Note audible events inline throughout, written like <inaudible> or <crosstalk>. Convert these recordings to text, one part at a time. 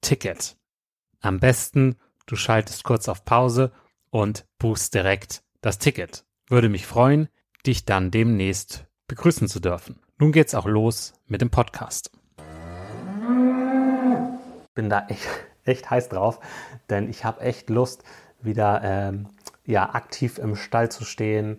Ticket. Am besten, du schaltest kurz auf Pause und buchst direkt das Ticket. Würde mich freuen, dich dann demnächst begrüßen zu dürfen. Nun geht's auch los mit dem Podcast. Bin da echt, echt heiß drauf, denn ich habe echt Lust, wieder ähm, ja, aktiv im Stall zu stehen.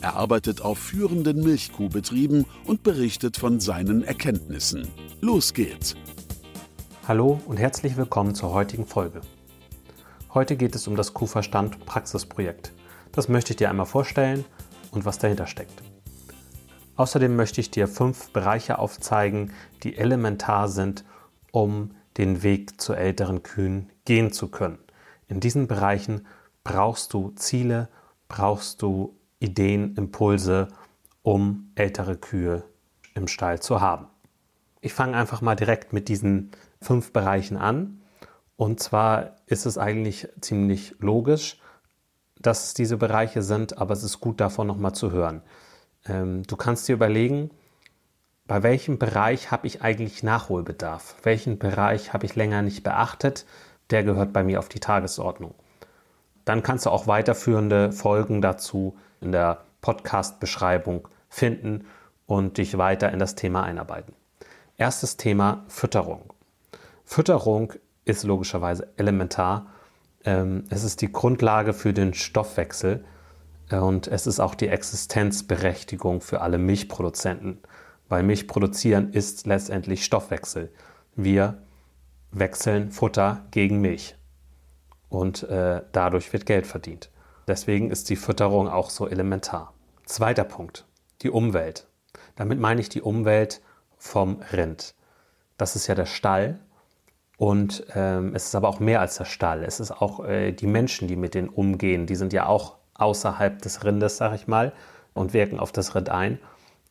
Er arbeitet auf führenden Milchkuhbetrieben und berichtet von seinen Erkenntnissen. Los geht's! Hallo und herzlich willkommen zur heutigen Folge. Heute geht es um das Kuhverstand Praxisprojekt. Das möchte ich dir einmal vorstellen und was dahinter steckt. Außerdem möchte ich dir fünf Bereiche aufzeigen, die elementar sind, um den Weg zu älteren Kühen gehen zu können. In diesen Bereichen brauchst du Ziele, brauchst du Ideen, Impulse, um ältere Kühe im Stall zu haben. Ich fange einfach mal direkt mit diesen fünf Bereichen an. Und zwar ist es eigentlich ziemlich logisch, dass es diese Bereiche sind, aber es ist gut davon nochmal zu hören. Ähm, du kannst dir überlegen, bei welchem Bereich habe ich eigentlich Nachholbedarf? Welchen Bereich habe ich länger nicht beachtet? Der gehört bei mir auf die Tagesordnung. Dann kannst du auch weiterführende Folgen dazu in der Podcast-Beschreibung finden und dich weiter in das Thema einarbeiten. Erstes Thema Fütterung. Fütterung ist logischerweise elementar. Ähm, es ist die Grundlage für den Stoffwechsel und es ist auch die Existenzberechtigung für alle Milchproduzenten, weil Milch produzieren ist letztendlich Stoffwechsel. Wir wechseln Futter gegen Milch und äh, dadurch wird Geld verdient. Deswegen ist die Fütterung auch so elementar. Zweiter Punkt, die Umwelt. Damit meine ich die Umwelt vom Rind. Das ist ja der Stall Und ähm, es ist aber auch mehr als der Stall. Es ist auch äh, die Menschen, die mit denen umgehen. Die sind ja auch außerhalb des Rindes, sag ich mal, und wirken auf das Rind ein.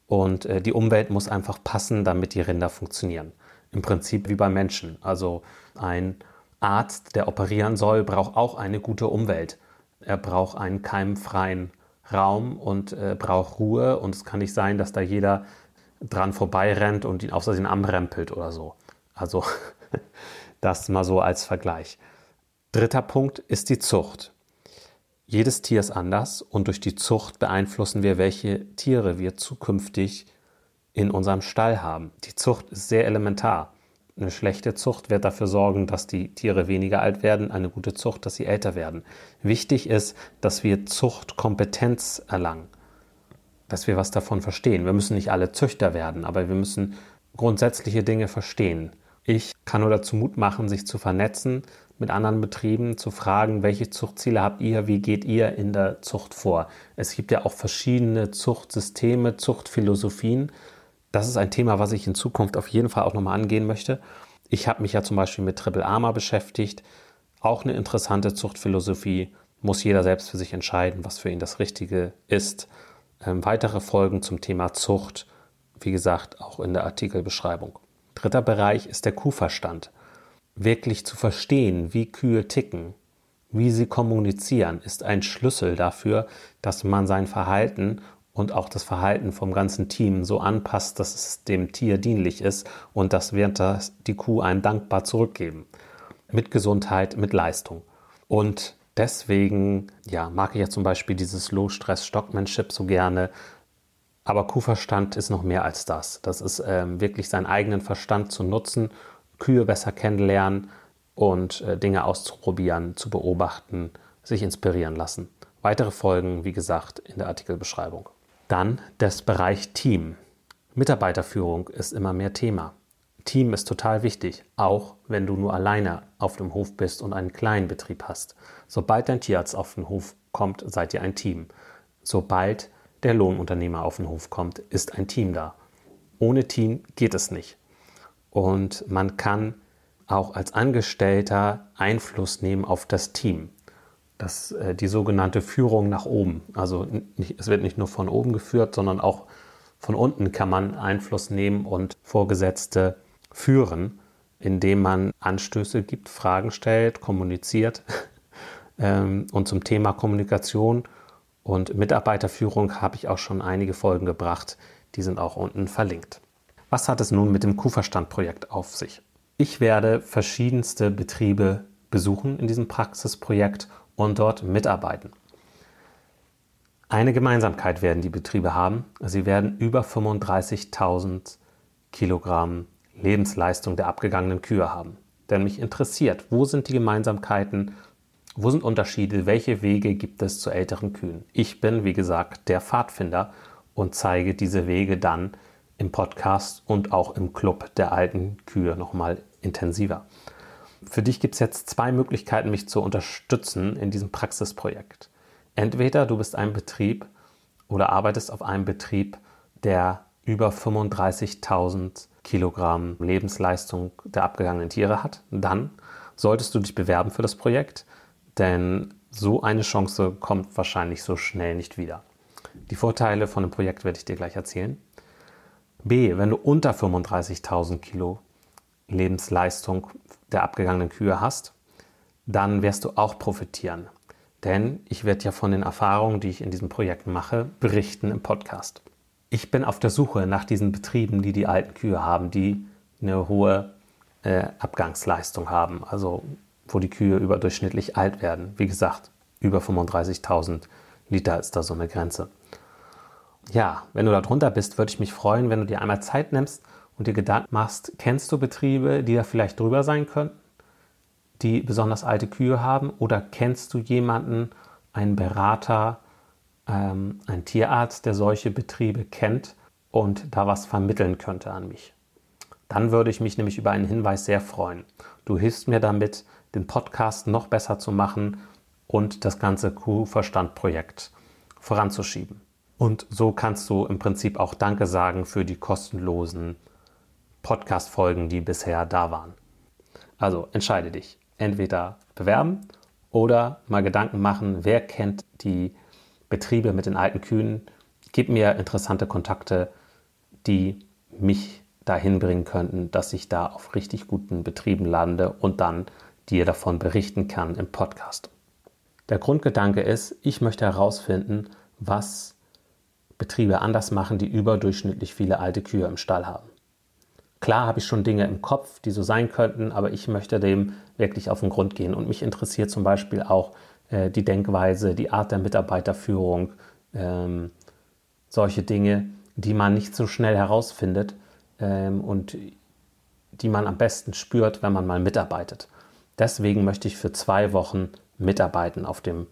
Und äh, die Umwelt muss einfach passen, damit die Rinder funktionieren. Im Prinzip wie bei Menschen. Also ein Arzt, der operieren soll, braucht auch eine gute Umwelt. Er braucht einen keimfreien Raum und äh, braucht Ruhe. Und es kann nicht sein, dass da jeder dran vorbeirennt und ihn außersehen anrempelt oder so. Also <laughs> das mal so als Vergleich. Dritter Punkt ist die Zucht. Jedes Tier ist anders und durch die Zucht beeinflussen wir, welche Tiere wir zukünftig in unserem Stall haben. Die Zucht ist sehr elementar. Eine schlechte Zucht wird dafür sorgen, dass die Tiere weniger alt werden, eine gute Zucht, dass sie älter werden. Wichtig ist, dass wir Zuchtkompetenz erlangen, dass wir was davon verstehen. Wir müssen nicht alle Züchter werden, aber wir müssen grundsätzliche Dinge verstehen. Ich kann nur dazu Mut machen, sich zu vernetzen mit anderen Betrieben, zu fragen, welche Zuchtziele habt ihr, wie geht ihr in der Zucht vor. Es gibt ja auch verschiedene Zuchtsysteme, Zuchtphilosophien. Das ist ein Thema, was ich in Zukunft auf jeden Fall auch nochmal angehen möchte. Ich habe mich ja zum Beispiel mit Triple Armor beschäftigt. Auch eine interessante Zuchtphilosophie. Muss jeder selbst für sich entscheiden, was für ihn das Richtige ist. Ähm, weitere Folgen zum Thema Zucht, wie gesagt, auch in der Artikelbeschreibung. Dritter Bereich ist der Kuhverstand. Wirklich zu verstehen, wie Kühe ticken, wie sie kommunizieren, ist ein Schlüssel dafür, dass man sein Verhalten und auch das Verhalten vom ganzen Team so anpasst, dass es dem Tier dienlich ist und das wird das die Kuh einem dankbar zurückgeben. Mit Gesundheit, mit Leistung. Und deswegen ja, mag ich ja zum Beispiel dieses Low-Stress-Stockmanship so gerne, aber Kuhverstand ist noch mehr als das. Das ist ähm, wirklich seinen eigenen Verstand zu nutzen, Kühe besser kennenlernen und äh, Dinge auszuprobieren, zu beobachten, sich inspirieren lassen. Weitere Folgen, wie gesagt, in der Artikelbeschreibung. Dann das Bereich Team. Mitarbeiterführung ist immer mehr Thema. Team ist total wichtig, auch wenn du nur alleine auf dem Hof bist und einen kleinen Betrieb hast. Sobald dein Tierarzt auf den Hof kommt, seid ihr ein Team. Sobald der Lohnunternehmer auf den Hof kommt, ist ein Team da. Ohne Team geht es nicht. Und man kann auch als Angestellter Einfluss nehmen auf das Team. Das, äh, die sogenannte Führung nach oben. Also nicht, es wird nicht nur von oben geführt, sondern auch von unten kann man Einfluss nehmen und Vorgesetzte führen, indem man Anstöße gibt, Fragen stellt, kommuniziert. <laughs> Ähm, und zum Thema Kommunikation und Mitarbeiterführung habe ich auch schon einige Folgen gebracht. Die sind auch unten verlinkt. Was hat es nun mit dem Kuhverstand-Projekt auf sich? Ich werde verschiedenste Betriebe besuchen in diesem Praxisprojekt und dort mitarbeiten. Eine Gemeinsamkeit werden die Betriebe haben. Sie werden über 35.000 Kilogramm Lebensleistung der abgegangenen Kühe haben. Denn mich interessiert, wo sind die Gemeinsamkeiten wo sind Unterschiede? Welche Wege gibt es zu älteren Kühen? Ich bin, wie gesagt, der Pfadfinder und zeige diese Wege dann im Podcast und auch im Club der alten Kühe nochmal intensiver. Für dich gibt es jetzt zwei Möglichkeiten, mich zu unterstützen in diesem Praxisprojekt. Entweder du bist ein Betrieb oder arbeitest auf einem Betrieb, der über 35.000 Kilogramm Lebensleistung der abgegangenen Tiere hat. Dann solltest du dich bewerben für das Projekt. Denn so eine Chance kommt wahrscheinlich so schnell nicht wieder. Die Vorteile von dem Projekt werde ich dir gleich erzählen. B, wenn du unter 35.000 Kilo Lebensleistung der abgegangenen Kühe hast, dann wirst du auch profitieren. Denn ich werde ja von den Erfahrungen, die ich in diesem Projekt mache, berichten im Podcast. Ich bin auf der Suche nach diesen Betrieben, die die alten Kühe haben, die eine hohe äh, Abgangsleistung haben, also wo die Kühe überdurchschnittlich alt werden. Wie gesagt, über 35.000 Liter ist da so eine Grenze. Ja, wenn du da drunter bist, würde ich mich freuen, wenn du dir einmal Zeit nimmst und dir Gedanken machst, kennst du Betriebe, die da vielleicht drüber sein könnten, die besonders alte Kühe haben? Oder kennst du jemanden, einen Berater, ähm, einen Tierarzt, der solche Betriebe kennt und da was vermitteln könnte an mich? Dann würde ich mich nämlich über einen Hinweis sehr freuen. Du hilfst mir damit, den Podcast noch besser zu machen und das ganze Kuhverstand-Projekt voranzuschieben. Und so kannst du im Prinzip auch Danke sagen für die kostenlosen Podcast-Folgen, die bisher da waren. Also entscheide dich. Entweder bewerben oder mal Gedanken machen, wer kennt die Betriebe mit den alten Kühen. Gib mir interessante Kontakte, die mich dahin bringen könnten, dass ich da auf richtig guten Betrieben lande und dann dir davon berichten kann im Podcast. Der Grundgedanke ist, ich möchte herausfinden, was Betriebe anders machen, die überdurchschnittlich viele alte Kühe im Stall haben. Klar habe ich schon Dinge im Kopf, die so sein könnten, aber ich möchte dem wirklich auf den Grund gehen. Und mich interessiert zum Beispiel auch äh, die Denkweise, die Art der Mitarbeiterführung, ähm, solche Dinge, die man nicht so schnell herausfindet ähm, und die man am besten spürt, wenn man mal mitarbeitet. Deswegen möchte ich für zwei Wochen mitarbeiten auf dem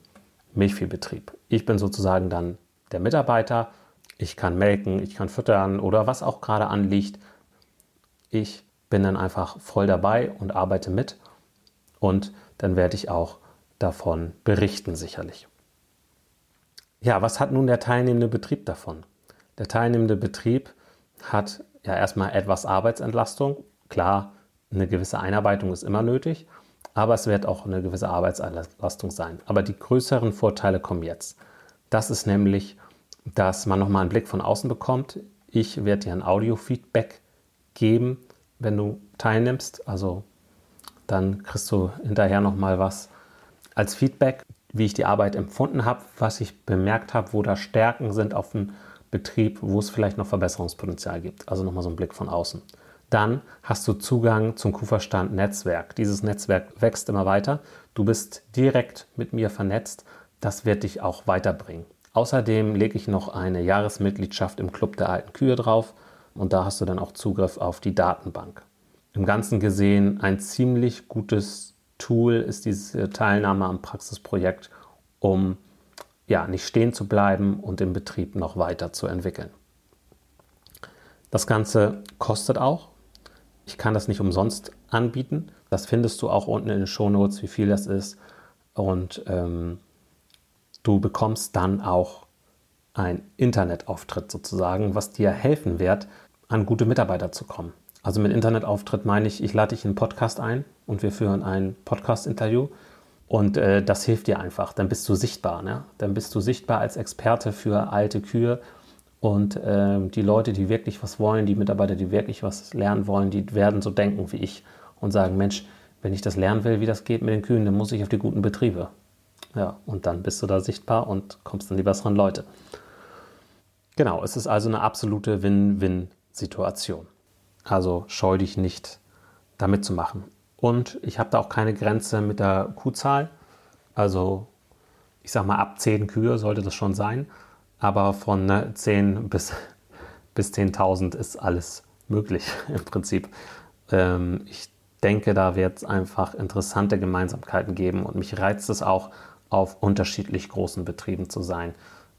Milchviehbetrieb. Ich bin sozusagen dann der Mitarbeiter. Ich kann melken, ich kann füttern oder was auch gerade anliegt. Ich bin dann einfach voll dabei und arbeite mit und dann werde ich auch davon berichten sicherlich. Ja, was hat nun der teilnehmende Betrieb davon? Der teilnehmende Betrieb hat ja erstmal etwas Arbeitsentlastung. Klar, eine gewisse Einarbeitung ist immer nötig, aber es wird auch eine gewisse Arbeitsentlastung sein. Aber die größeren Vorteile kommen jetzt. Das ist nämlich, dass man nochmal einen Blick von außen bekommt. Ich werde dir ein Audio-Feedback geben, wenn du teilnimmst. Also dann kriegst du hinterher nochmal was als Feedback, wie ich die Arbeit empfunden habe, was ich bemerkt habe, wo da Stärken sind auf dem Betrieb, wo es vielleicht noch Verbesserungspotenzial gibt. Also nochmal so ein Blick von außen. Dann hast du Zugang zum Kuferstand Netzwerk. Dieses Netzwerk wächst immer weiter. Du bist direkt mit mir vernetzt. Das wird dich auch weiterbringen. Außerdem lege ich noch eine Jahresmitgliedschaft im Club der alten Kühe drauf und da hast du dann auch Zugriff auf die Datenbank. Im Ganzen gesehen ein ziemlich gutes Tool ist diese Teilnahme am Praxisprojekt, um ja, nicht stehen zu bleiben und den Betrieb noch weiter zu entwickeln. Das Ganze kostet auch. Ich kann das nicht umsonst anbieten. Das findest du auch unten in den Shownotes, wie viel das ist. Und ähm, du bekommst dann auch einen Internetauftritt sozusagen, was dir helfen wird, an gute Mitarbeiter zu kommen. Also mit Internetauftritt meine ich, ich lade dich in einen Podcast ein und wir führen ein Podcast-Interview. Und äh, das hilft dir einfach. Dann bist du sichtbar. Ne? Dann bist du sichtbar als Experte für alte Kühe. Und äh, die Leute, die wirklich was wollen, die Mitarbeiter, die wirklich was lernen wollen, die werden so denken wie ich und sagen, Mensch, wenn ich das lernen will, wie das geht mit den Kühen, dann muss ich auf die guten Betriebe. Ja, und dann bist du da sichtbar und kommst an die besseren Leute. Genau, es ist also eine absolute Win-Win-Situation. Also scheu dich nicht, damit zu machen. Und ich habe da auch keine Grenze mit der Kuhzahl. Also ich sage mal, ab 10 Kühe sollte das schon sein. Aber von 10 ne, bis, <laughs> bis 10.000 ist alles möglich <laughs> im Prinzip. Ähm, ich denke, da wird es einfach interessante Gemeinsamkeiten geben. Und mich reizt es auch, auf unterschiedlich großen Betrieben zu sein.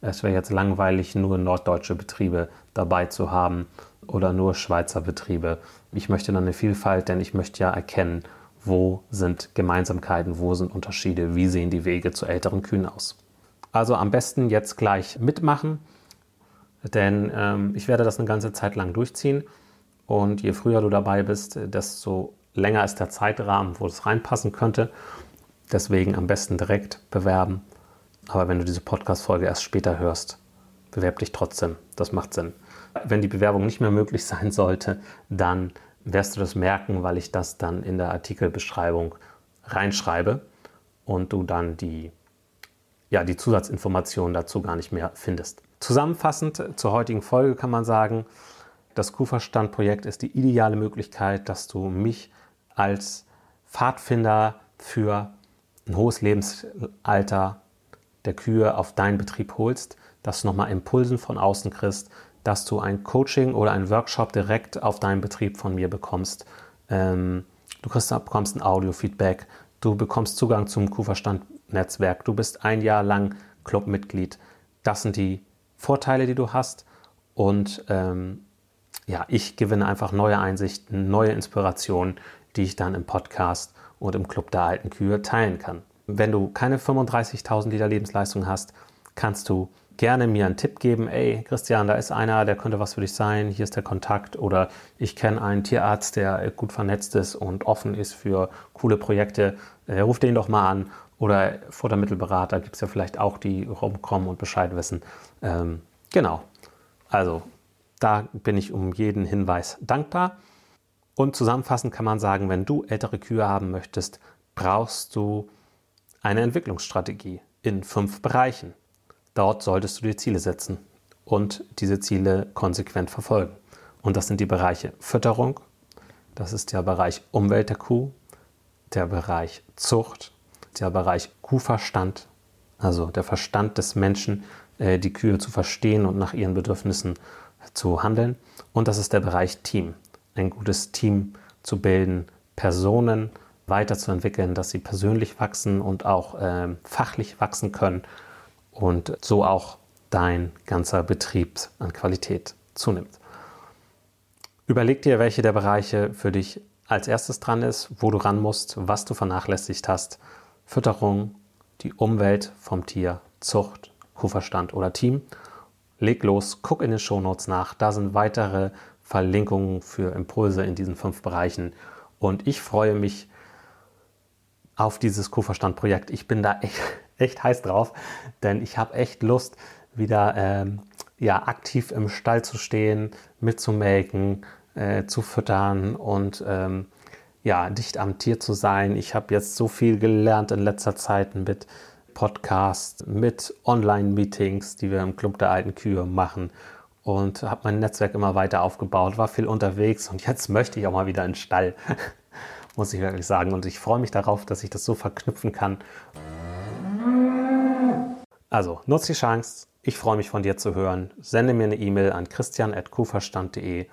Es wäre jetzt langweilig, nur norddeutsche Betriebe dabei zu haben oder nur Schweizer Betriebe. Ich möchte dann eine Vielfalt, denn ich möchte ja erkennen, wo sind Gemeinsamkeiten, wo sind Unterschiede, wie sehen die Wege zu älteren Kühen aus. Also am besten jetzt gleich mitmachen, denn ähm, ich werde das eine ganze Zeit lang durchziehen und je früher du dabei bist, desto länger ist der Zeitrahmen, wo es reinpassen könnte. Deswegen am besten direkt bewerben. Aber wenn du diese Podcast-Folge erst später hörst, bewerb dich trotzdem. Das macht Sinn. Wenn die Bewerbung nicht mehr möglich <laughs> sein sollte, dann wirst du das merken, weil ich das dann in der Artikelbeschreibung reinschreibe und du dann die, ja, die Zusatzinformationen dazu gar nicht mehr findest. Zusammenfassend zur heutigen Folge kann man sagen, das Kuhverstand-Projekt ist die ideale Möglichkeit, dass du mich als Pfadfinder für ein hohes Lebensalter der Kühe auf deinen Betrieb holst, dass du nochmal Impulsen von außen kriegst, dass du ein Coaching oder ein Workshop direkt auf deinen Betrieb von mir bekommst. Ähm, du kriegst, bekommst ein Audio-Feedback, du bekommst Zugang zum Kuhverstand-Netzwerk, du bist ein Jahr lang Clubmitglied. Das sind die Vorteile, die du hast. Und ähm, ja, ich gewinne einfach neue Einsichten, neue Inspirationen, die ich dann im Podcast und im Club der alten Kühe teilen kann. Wenn du keine 35.000 Liter Lebensleistung hast, kannst du gerne mir einen Tipp geben, ey Christian, da ist einer, der könnte was für dich sein, hier ist der Kontakt. Oder ich kenne einen Tierarzt, der gut vernetzt ist und offen ist für coole Projekte, äh, ruf den doch mal an. Oder Futtermittelberater gibt es ja vielleicht auch, die rumkommen und Bescheid wissen. Ähm, genau, also da bin ich um jeden Hinweis dankbar. Und zusammenfassend kann man sagen, wenn du ältere Kühe haben möchtest, brauchst du eine Entwicklungsstrategie in fünf Bereichen. Dort solltest du dir Ziele setzen und diese Ziele konsequent verfolgen. Und das sind die Bereiche Fütterung, das ist der Bereich Umwelt der Kuh, der Bereich Zucht, der Bereich Kuhverstand, also der Verstand des Menschen, äh, die Kühe zu verstehen und nach ihren Bedürfnissen zu handeln. Und das ist der Bereich Team, ein gutes Team zu bilden, Personen weiterzuentwickeln, dass sie persönlich wachsen und auch äh, fachlich wachsen können und so auch dein ganzer Betrieb an Qualität zunimmt. Überleg dir, welche der Bereiche für dich als erstes dran ist, wo du ran musst, was du vernachlässigt hast. Fütterung, die Umwelt vom Tier, Zucht, Kuhverstand oder Team. Leg los, guck in den Shownotes nach. Da sind weitere Verlinkungen für Impulse in diesen fünf Bereichen. Und ich freue mich auf dieses Kuhverstand-Projekt. Ich bin da echt, <laughs> echt heiß drauf, denn ich habe echt Lust, wieder ähm, ja, aktiv im Stall zu stehen, mitzumelken, äh, zu füttern und ähm, ja, dicht am Tier zu sein. Ich habe jetzt so viel gelernt in letzter Zeit mit Podcasts, mit Online-Meetings, die wir im Club der alten Kühe machen und habe mein Netzwerk immer weiter aufgebaut, war viel unterwegs und jetzt möchte ich auch mal wieder in den Stall <laughs> muss ich wirklich sagen. Und ich freue mich darauf, dass ich das so verknüpfen kann. Also, nutze die Chance. Ich freue mich von dir zu hören. Sende mir eine E-Mail an christian.kuverstand.de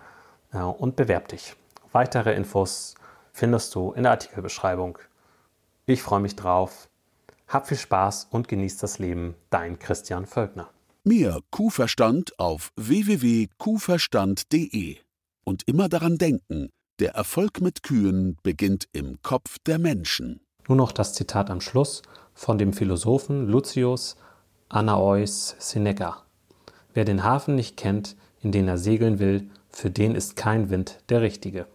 äh, und bewerb dich. Weitere Infos findest du in der Artikelbeschreibung. Ich freue mich drauf. Hab viel Spaß und genieß das Leben. Dein Christian Völkner. Mehr Kuhverstand auf www.kuhverstand.de. Und immer daran denken, der Erfolg mit Kühen beginnt im Kopf der Menschen. Nur noch das Zitat am Schluss von dem Philosophen Lucius Anaeus Seneca. Wer den Hafen nicht kennt, in den er segeln will, für den ist kein Wind der richtige.